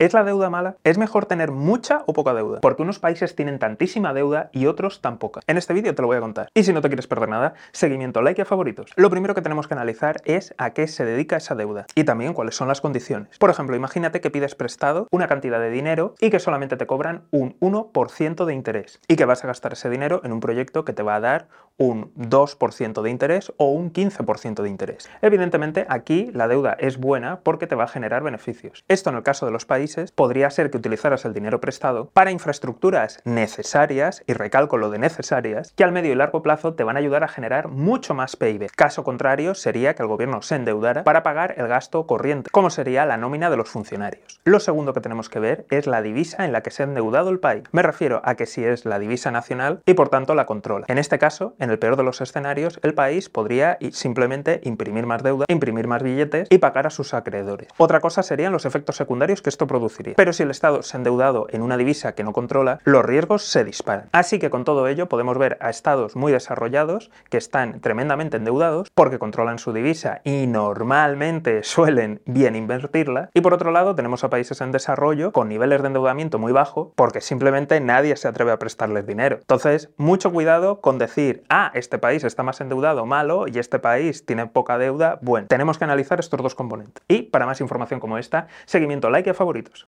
¿Es la deuda mala? ¿Es mejor tener mucha o poca deuda? Porque unos países tienen tantísima deuda y otros tan poca. En este vídeo te lo voy a contar. Y si no te quieres perder nada, seguimiento, like y a favoritos. Lo primero que tenemos que analizar es a qué se dedica esa deuda y también cuáles son las condiciones. Por ejemplo, imagínate que pides prestado una cantidad de dinero y que solamente te cobran un 1% de interés y que vas a gastar ese dinero en un proyecto que te va a dar un 2% de interés o un 15% de interés. Evidentemente aquí la deuda es buena porque te va a generar beneficios. Esto en el caso de los países podría ser que utilizaras el dinero prestado para infraestructuras necesarias, y recalco lo de necesarias, que al medio y largo plazo te van a ayudar a generar mucho más PIB. Caso contrario sería que el gobierno se endeudara para pagar el gasto corriente, como sería la nómina de los funcionarios. Lo segundo que tenemos que ver es la divisa en la que se ha endeudado el país. Me refiero a que si es la divisa nacional y por tanto la controla. En este caso, en el peor de los escenarios, el país podría simplemente imprimir más deuda, imprimir más billetes y pagar a sus acreedores. Otra cosa serían los efectos secundarios que esto Pero si el Estado se ha endeudado en una divisa que no controla, los riesgos se disparan. Así que con todo ello podemos ver a estados muy desarrollados que están tremendamente endeudados porque controlan su divisa y normalmente suelen bien invertirla. Y por otro lado tenemos a países en desarrollo con niveles de endeudamiento muy bajo porque simplemente nadie se atreve a prestarles dinero. Entonces, mucho cuidado con decir, ah, este país está más endeudado, malo, y este país tiene poca deuda, bueno. Tenemos que analizar estos dos componentes. Y para más información como esta, seguimiento, like y favoritos.